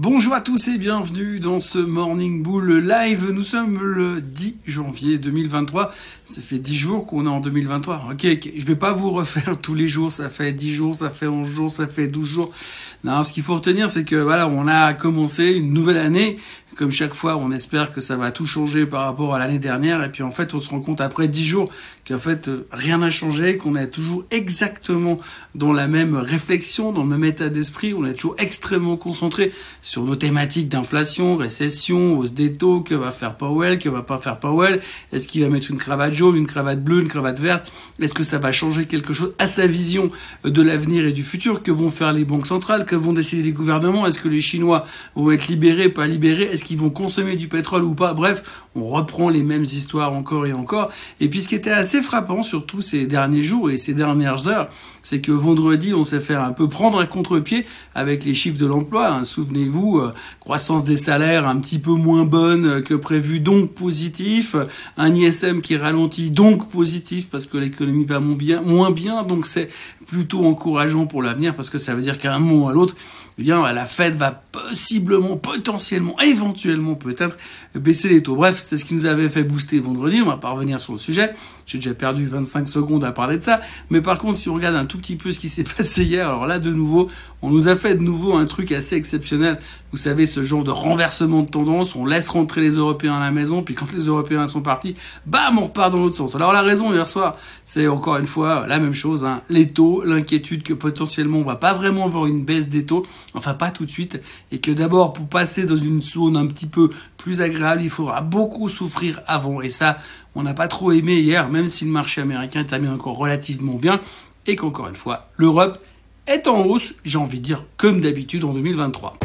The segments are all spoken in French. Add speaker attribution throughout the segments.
Speaker 1: Bonjour à tous et bienvenue dans ce Morning Bull Live. Nous sommes le 10 janvier 2023. Ça fait 10 jours qu'on est en 2023. Ok, je vais pas vous refaire tous les jours. Ça fait 10 jours, ça fait 11 jours, ça fait 12 jours. Non, ce qu'il faut retenir, c'est que voilà, on a commencé une nouvelle année comme chaque fois, on espère que ça va tout changer par rapport à l'année dernière. Et puis en fait, on se rend compte après dix jours qu'en fait, euh, rien n'a changé, qu'on est toujours exactement dans la même réflexion, dans le même état d'esprit. On est toujours extrêmement concentré sur nos thématiques d'inflation, récession, hausse des taux, que va faire Powell, que va pas faire Powell. Est-ce qu'il va mettre une cravate jaune, une cravate bleue, une cravate verte? Est-ce que ça va changer quelque chose à sa vision de l'avenir et du futur? Que vont faire les banques centrales? Que vont décider les gouvernements? Est-ce que les Chinois vont être libérés, pas libérés? Qui vont consommer du pétrole ou pas. Bref, on reprend les mêmes histoires encore et encore. Et puis ce qui était assez frappant, surtout ces derniers jours et ces dernières heures, c'est que vendredi, on s'est fait un peu prendre à contre-pied avec les chiffres de l'emploi. Hein. Souvenez-vous, euh, croissance des salaires un petit peu moins bonne que prévu, donc positif. Un ISM qui ralentit, donc positif, parce que l'économie va moins bien, moins bien. Donc c'est plutôt encourageant pour l'avenir, parce que ça veut dire qu'à un moment ou à l'autre, eh bien, la Fed va possiblement, potentiellement, éventuellement peut-être baisser les taux. Bref, c'est ce qui nous avait fait booster vendredi. On va pas revenir sur le sujet. J'ai déjà perdu 25 secondes à parler de ça. Mais par contre, si on regarde un tout petit peu ce qui s'est passé hier, alors là, de nouveau, on nous a fait de nouveau un truc assez exceptionnel. Vous savez, ce genre de renversement de tendance. On laisse rentrer les Européens à la maison, puis quand les Européens sont partis, bam, on repart dans l'autre sens. Alors la raison hier soir, c'est encore une fois la même chose. Hein. Les taux, l'inquiétude que potentiellement on va pas vraiment avoir une baisse des taux, enfin pas tout de suite, et que d'abord pour passer dans une zone un petit peu plus agréable, il faudra beaucoup souffrir avant. Et ça, on n'a pas trop aimé hier, même si le marché américain termine encore relativement bien, et qu'encore une fois, l'Europe est en hausse, j'ai envie de dire comme d'habitude en 2023.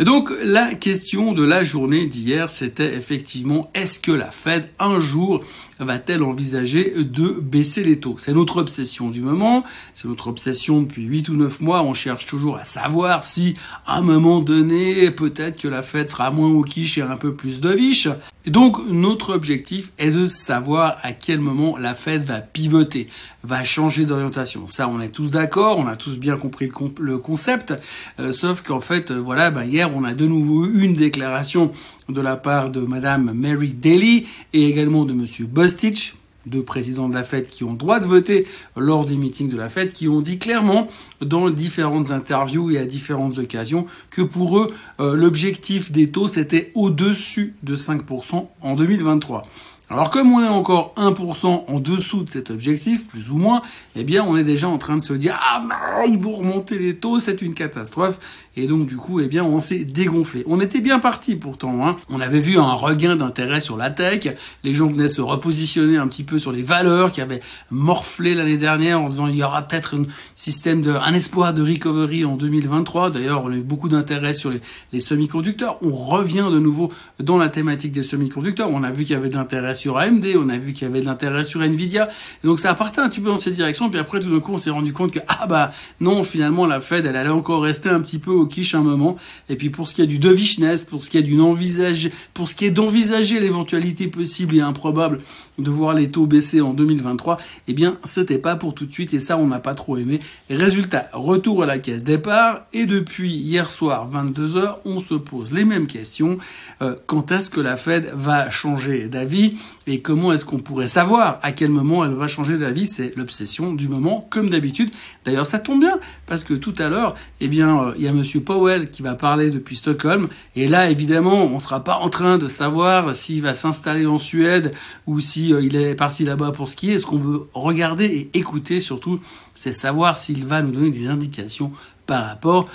Speaker 1: Et donc la question de la journée d'hier, c'était effectivement est-ce que la Fed un jour va-t-elle envisager de baisser les taux? C'est notre obsession du moment, c'est notre obsession depuis 8 ou 9 mois, on cherche toujours à savoir si à un moment donné, peut-être que la Fed sera moins au quiche et un peu plus de viche. Donc notre objectif est de savoir à quel moment la Fed va pivoter, va changer d'orientation. Ça, on est tous d'accord, on a tous bien compris le, concept, euh, sauf qu'en fait, euh, voilà, bah, hier on a de nouveau eu une déclaration de la part de Madame Mary Daly et également de Monsieur Bostich, deux présidents de la Fed qui ont droit de voter lors des meetings de la Fed, qui ont dit clairement dans différentes interviews et à différentes occasions que pour eux, euh, l'objectif des taux, c'était au-dessus de 5% en 2023. Alors comme on est encore 1% en dessous de cet objectif, plus ou moins, eh bien on est déjà en train de se dire ah bah, ils vont remonter les taux, c'est une catastrophe. Et donc du coup, eh bien on s'est dégonflé. On était bien parti pourtant. Hein. On avait vu un regain d'intérêt sur la tech. Les gens venaient se repositionner un petit peu sur les valeurs qui avaient morflé l'année dernière en disant il y aura peut-être un système de, un espoir de recovery en 2023. D'ailleurs, on a eu beaucoup d'intérêt sur les, semi-conducteurs. On revient de nouveau dans la thématique des semi-conducteurs. On a vu qu'il y avait de l'intérêt sur AMD, on a vu qu'il y avait de l'intérêt sur Nvidia. Donc ça partait un petit peu dans cette direction. Puis après, tout d'un coup, on s'est rendu compte que, ah bah non, finalement, la Fed, elle allait encore rester un petit peu au quiche un moment. Et puis pour ce qui est du dovishness, pour ce qui est d'une envisage, pour ce qui est d'envisager l'éventualité possible et improbable de voir les taux baisser en 2023, eh bien, c'était pas pour tout de suite et ça, on n'a pas trop aimé. résultat, retour à la caisse départ et depuis hier soir, 22h, on se pose les mêmes questions. Euh, quand est-ce que la Fed va changer d'avis et comment est-ce qu'on pourrait savoir à quel moment elle va changer d'avis? C'est l'obsession du moment, comme d'habitude. D'ailleurs, ça tombe bien parce que tout à l'heure, eh bien, euh, il y a Monsieur Powell qui va parler depuis Stockholm et là, évidemment, on ne sera pas en train de savoir s'il va s'installer en Suède ou si euh, est parti là-bas pour skier, ce qu'on veut regarder et écouter surtout, c'est savoir s'il va nous donner des indications par rapport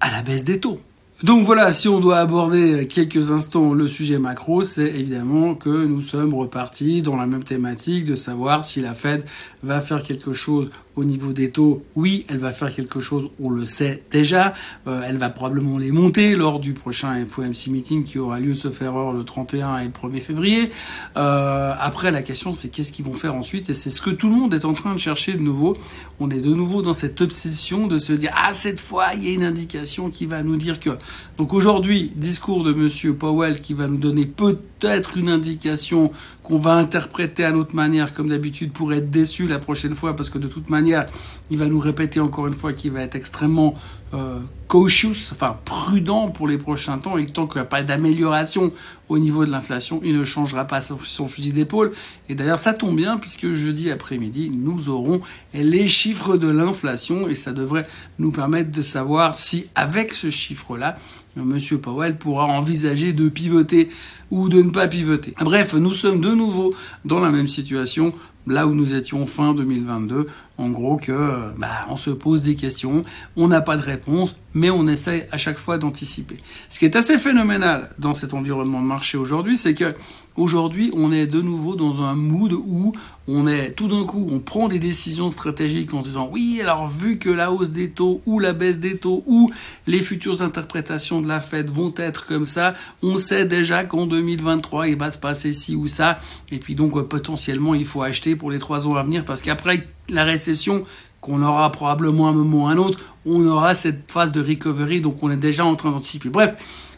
Speaker 1: à la baisse des taux. Donc voilà, si on doit aborder quelques instants le sujet macro, c'est évidemment que nous sommes repartis dans la même thématique de savoir si la Fed va faire quelque chose au niveau des taux. Oui, elle va faire quelque chose, on le sait déjà. Euh, elle va probablement les monter lors du prochain FOMC meeting qui aura lieu, ce faire le 31 et le 1er février. Euh, après, la question c'est qu'est-ce qu'ils vont faire ensuite? Et c'est ce que tout le monde est en train de chercher de nouveau. On est de nouveau dans cette obsession de se dire ah cette fois il y a une indication qui va nous dire que Donc aujourd'hui, discours de Monsieur Powell qui va nous donner peut-être une indication qu'on va interpréter à notre manière, comme d'habitude, pour être déçu la prochaine fois, parce que de toute manière, il va nous répéter encore une fois qu'il va être extrêmement euh, cautious, enfin prudent pour les prochains temps, et tant qu'il n'y a pas d'amélioration au niveau de l'inflation, il ne changera pas son, fusil d'épaule. Et d'ailleurs, ça tombe bien, puisque jeudi après-midi, nous aurons les chiffres de l'inflation, et ça devrait nous permettre de savoir si, avec ce chiffre-là, Monsieur Powell pourra envisager de pivoter ou de ne pas pivoter. Bref, nous sommes de nouveau dans la même situation là où nous étions fin 2022, en gros que bah, on se pose des questions, on n'a pas de réponse, mais on essaie à chaque fois d'anticiper. Ce qui est assez phénoménal dans cet environnement de marché aujourd'hui, c'est que aujourd'hui on est de nouveau dans un mood où on est tout d'un coup on prend des décisions stratégiques en disant oui alors vu que la hausse des taux ou la baisse des taux ou les futures interprétations de la Fed vont être comme ça, on sait déjà qu'en 2023 il va se passer ci ou ça et puis donc potentiellement il faut acheter pour les trois ans à venir parce qu'après la récession qu'on aura probablement un moment ou un autre, on aura cette phase de recovery, donc on est déjà en train d'anticiper. Bref,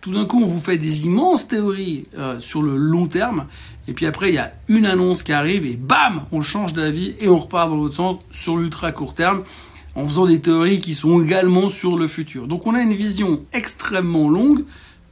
Speaker 1: tout d'un coup, on vous fait des immenses théories euh, sur le long terme, et puis après, il y a une annonce qui arrive, et bam, on change d'avis, et on repart dans l'autre sens sur l'ultra court terme, en faisant des théories qui sont également sur le futur. Donc on a une vision extrêmement longue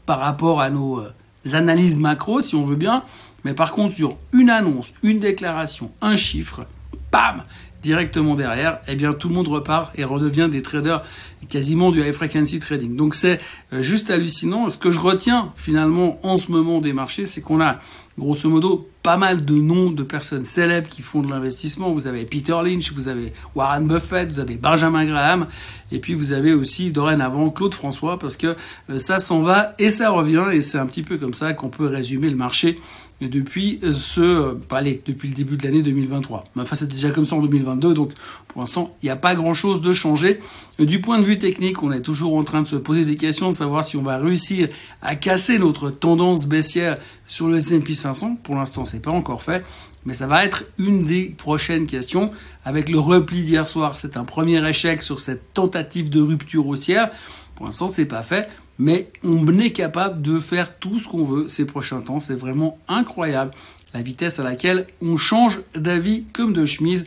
Speaker 1: par rapport à nos euh, analyses macro, si on veut bien, mais par contre, sur une annonce, une déclaration, un chiffre, bam, directement derrière, eh bien tout le monde repart et redevient des traders quasiment du high frequency trading. Donc c'est euh, juste hallucinant. Ce que je retiens finalement en ce moment des marchés, c'est qu'on a grosso modo pas mal de noms de personnes célèbres qui font de l'investissement. Vous avez Peter Lynch, vous avez Warren Buffett, vous avez Benjamin Graham, et puis vous avez aussi dorénavant Claude François, parce que euh, ça s'en va et ça revient, et c'est un petit peu comme ça qu'on peut résumer le marché depuis ce, allez, depuis le début de l'année 2023. Mais enfin, c'est déjà comme ça en 2022, donc pour l'instant, il n'y a pas grand-chose de changé. Du point de vue technique, on est toujours en train de se poser des questions, de savoir si on va réussir à casser notre tendance baissière sur le S&P 500. Pour l'instant, c'est pas encore fait, mais ça va être une des prochaines questions. Avec le repli d'hier soir, c'est un premier échec sur cette tentative de rupture haussière. Pour l'instant, c'est pas fait mais on est capable de faire tout ce qu'on veut ces prochains temps. C'est vraiment incroyable la vitesse à laquelle on change d'avis comme de chemise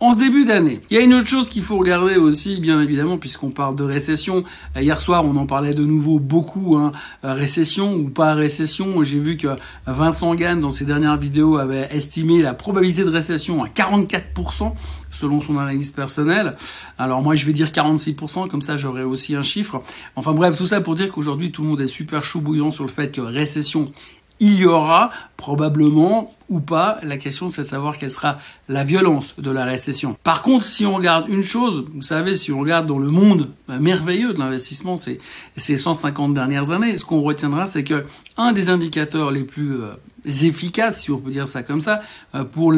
Speaker 1: en ce début d'année. Il y a une autre chose qu'il faut regarder aussi, bien évidemment, puisqu'on parle de récession. Euh, hier soir, on en parlait de nouveau beaucoup, hein. Euh, récession ou pas récession. J'ai vu que Vincent Gann, dans ses dernières vidéos, avait estimé la probabilité de récession à 44%, selon son analyse personnelle. Alors moi, je vais dire 46%, comme ça j'aurai aussi un chiffre. Enfin bref, tout ça pour dire qu'aujourd'hui, tout le monde est super chou bouillant sur le fait que récession il y aura probablement ou pas, la question c'est de savoir quelle sera la violence de la récession. Par contre, si on regarde une chose, vous savez, si on regarde dans le monde merveilleux de l'investissement ces, ces 150 dernières années, ce qu'on retiendra, c'est que un des indicateurs les plus euh, efficaces, si on peut dire ça comme ça, euh, pour,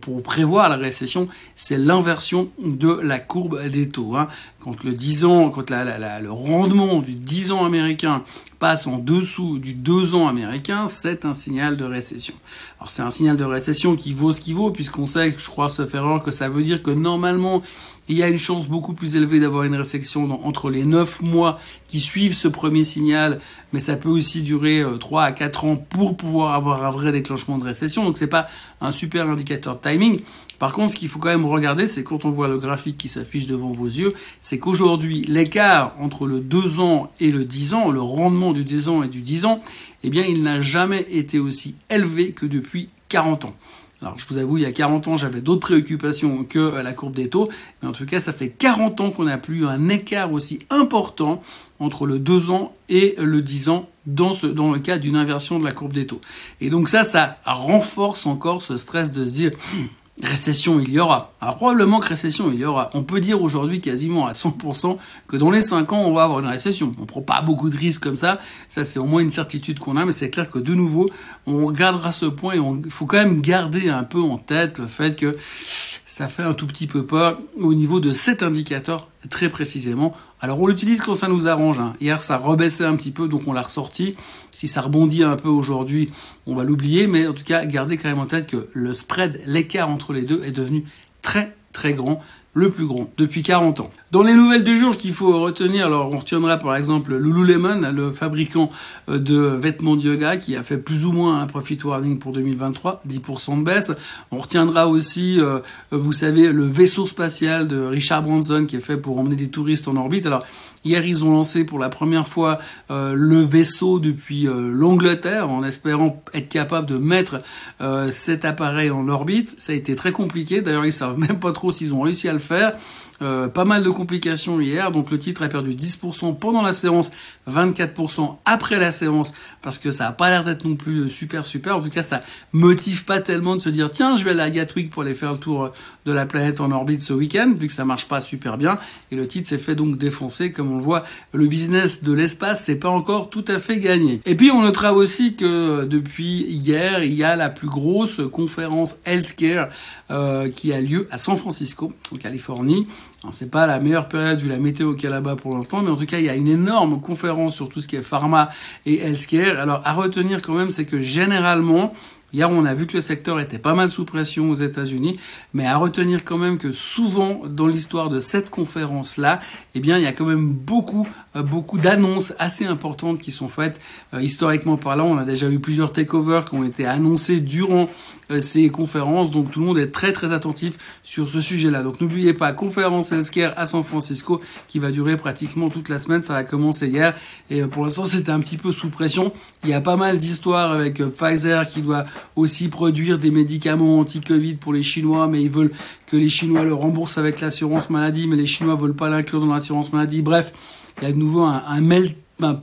Speaker 1: pour, prévoir la récession, c'est l'inversion de la courbe des taux. Hein. Quand le 10 ans, quand la, le rendement du 10 ans américain passe en dessous du 2 ans américain, c'est un signal de récession. Alors c'est un signal de récession qui vaut ce qu'il vaut, puisqu'on sait, je crois, se faire que ça veut dire que normalement, il y a une chance beaucoup plus élevée d'avoir une récession entre les 9 mois qui suivent ce premier signal, mais ça peut aussi durer 3 euh, à 4 ans pour pouvoir avoir un vrai déclenchement de récession. Donc c'est pas un super indicateur de timing. Par contre, ce qu'il faut quand même regarder, c'est quand on voit le graphique qui s'affiche devant vos yeux, c'est qu'aujourd'hui, l'écart entre le 2 ans et le 10 ans, le rendement du 10 ans et du 10 ans, eh il n'a jamais été aussi élevé que depuis 40 ans. Alors je vous avoue, il y a 40 ans, j'avais d'autres préoccupations que euh, la courbe des taux, mais en tout cas, ça fait 40 ans qu'on n'a plus un écart aussi important entre le 2 ans et le 10 ans dans, le cas d'une inversion de la courbe des taux. Et donc ça, ça renforce encore ce stress de se dire, Récession, il y aura. Alors probablement que récession, il y aura. On peut dire aujourd'hui quasiment à 100% que dans les 5 ans, on va avoir une récession. On prend pas beaucoup de risques comme ça. Ça, c'est au moins une certitude qu'on a, mais c'est clair que de nouveau, on regardera ce point il faut quand même garder un peu en tête le fait que ça fait un tout petit peu peur au niveau de cet indicateur très précisément. Alors on l'utilise quand ça nous arrange. Hein. Hier ça rebaissait un petit peu donc on l'a ressorti. Si ça rebondit un peu aujourd'hui, on va l'oublier. Mais en tout cas, gardez quand même en tête que le spread, l'écart entre les deux est devenu très très grand le plus grand depuis 40 ans. Dans les nouvelles du jour qu'il faut retenir, alors on retiendra par exemple Lululemon, le fabricant euh, de vêtements de yoga qui a fait plus ou moins un profit warning pour 2023, 10% de baisse. On retiendra aussi, euh, vous savez, le vaisseau spatial de Richard Branson qui est fait pour emmener des touristes en orbite. Alors hier ils ont lancé pour la première fois euh, le vaisseau depuis l'Angleterre en espérant être capable de mettre cet appareil en orbite. Ça a été très compliqué. D'ailleurs ils savent même pas trop s'ils ont réussi à le faire. Euh, pas mal de complications hier, donc le titre a perdu 10% pendant la séance, 24% après la séance, parce que ça a pas l'air d'être non plus euh, super super. En tout cas, ça motive pas tellement de se dire tiens, je vais aller à Gatwick pour aller faire le tour euh, de la planète en orbite ce week-end, vu que ça marche pas super bien. Et le titre s'est fait donc défoncer, comme on le voit, le business de l'espace c'est pas encore tout à fait gagné. Et puis on notera aussi que depuis hier, il y a la plus grosse conférence healthcare euh, qui a lieu à San Francisco, en Californie. C'est pas la meilleure période vu la météo qu'il y a là-bas pour l'instant, mais en tout cas, il y a une énorme conférence sur tout ce qui est pharma et healthcare. Alors, à retenir quand même, c'est que généralement, Hier, on a vu que le secteur était pas mal sous pression aux États-Unis, mais à retenir quand même que souvent dans l'histoire de cette conférence-là, eh bien, il y a quand même beaucoup, euh, beaucoup d'annonces assez importantes qui sont faites. Euh, historiquement parlant, on a déjà eu plusieurs takeovers qui ont été annoncés durant euh, ces conférences, donc tout le monde est très très attentif sur ce sujet-là. Donc n'oubliez pas, conférence healthcare à San Francisco qui va durer pratiquement toute la semaine. Ça a commencé hier et pour l'instant c'était un petit peu sous pression. Il y a pas mal d'histoires avec Pfizer qui doit aussi produire des médicaments anti-Covid pour les Chinois, mais ils veulent que les Chinois le remboursent avec l'assurance maladie, mais les Chinois veulent pas l'inclure dans l'assurance maladie. Bref, il y a de nouveau un, un melt un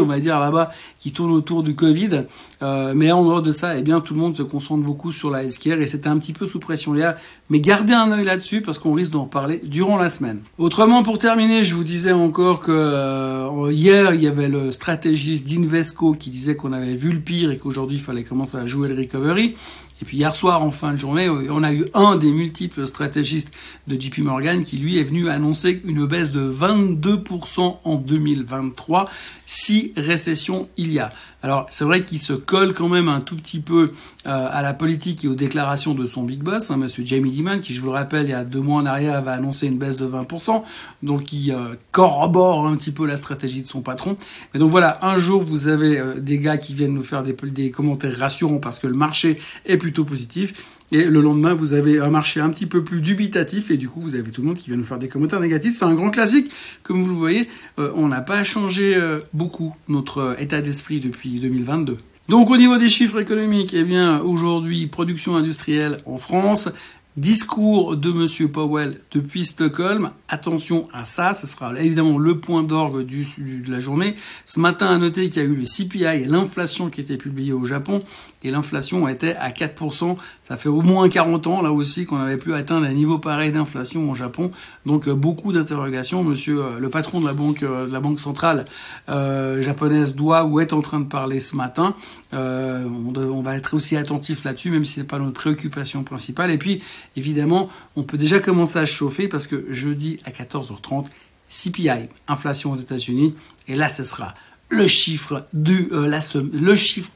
Speaker 1: on va dire là-bas, qui tourne autour du Covid. Euh, mais en dehors de ça, eh bien, tout le monde se concentre beaucoup sur la healthcare et c'était un petit peu sous pression hier. Mais gardez un œil là-dessus parce qu'on risque d'en reparler durant la semaine. Autrement, pour terminer, je vous disais encore que euh, hier, il y avait le stratégiste d'Invesco qui disait qu'on avait vu le pire et qu'aujourd'hui, il fallait commencer à jouer le recovery. Et puis hier soir, en fin de journée, on a eu un des multiples stratégistes de JP Morgan qui, lui, est venu annoncer une baisse de 22% en 2023 si récession il y a. Alors c'est vrai qu'il se colle quand même un tout petit peu euh, à la politique et aux déclarations de son big boss, hein, Monsieur Jamie Dimon, qui je vous le rappelle il y a deux mois en arrière avait annoncé une baisse de 20%, donc qui euh, corrobore un petit peu la stratégie de son patron. Et donc voilà, un jour vous avez euh, des gars qui viennent nous faire des, commentaires rassurants parce que le marché est plutôt positif. Et le lendemain, vous avez un marché un petit peu plus dubitatif et du coup, vous avez tout le monde qui vient nous faire des commentaires négatifs. C'est un grand classique. Comme vous le voyez, on n'a pas changé beaucoup notre état d'esprit depuis 2022. Donc au niveau des chiffres économiques, eh bien aujourd'hui production industrielle en France, Discours de Monsieur Powell depuis Stockholm. Attention à ça, ce sera évidemment le point d'orgue du, de la journée. Ce matin, à noter qu'il y a eu le CPI et l'inflation qui était publiée au Japon. Et l'inflation était à 4%. Ça fait au moins 40 ans, là aussi, qu'on avait pu atteindre un niveau pareil d'inflation au Japon. Donc euh, beaucoup d'interrogations. Monsieur euh, le patron de la banque, euh, de la banque centrale japonaise doit ou est en train de parler ce matin. On, on, va être aussi attentif là-dessus, même si ce n'est pas notre préoccupation principale. Et puis, évidemment, on peut déjà commencer à chauffer parce que jeudi à 14h30, CPI, inflation aux États-Unis, et là ce sera le chiffre du euh, la le chiffre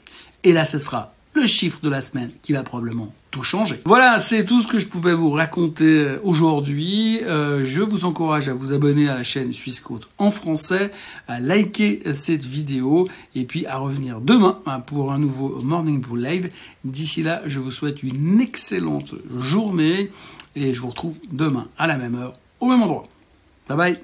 Speaker 1: et là ce sera le chiffre de la semaine qui va probablement tout changer. Voilà, c'est tout ce que je pouvais vous raconter euh, aujourd'hui. Euh, je vous encourage à vous abonner à la chaîne Suisse Côte en français, à liker cette vidéo et puis à revenir demain hein, pour un nouveau Morning Bull Live. D'ici là, je vous souhaite une excellente journée et je vous retrouve demain à la même heure, au même endroit. Bye bye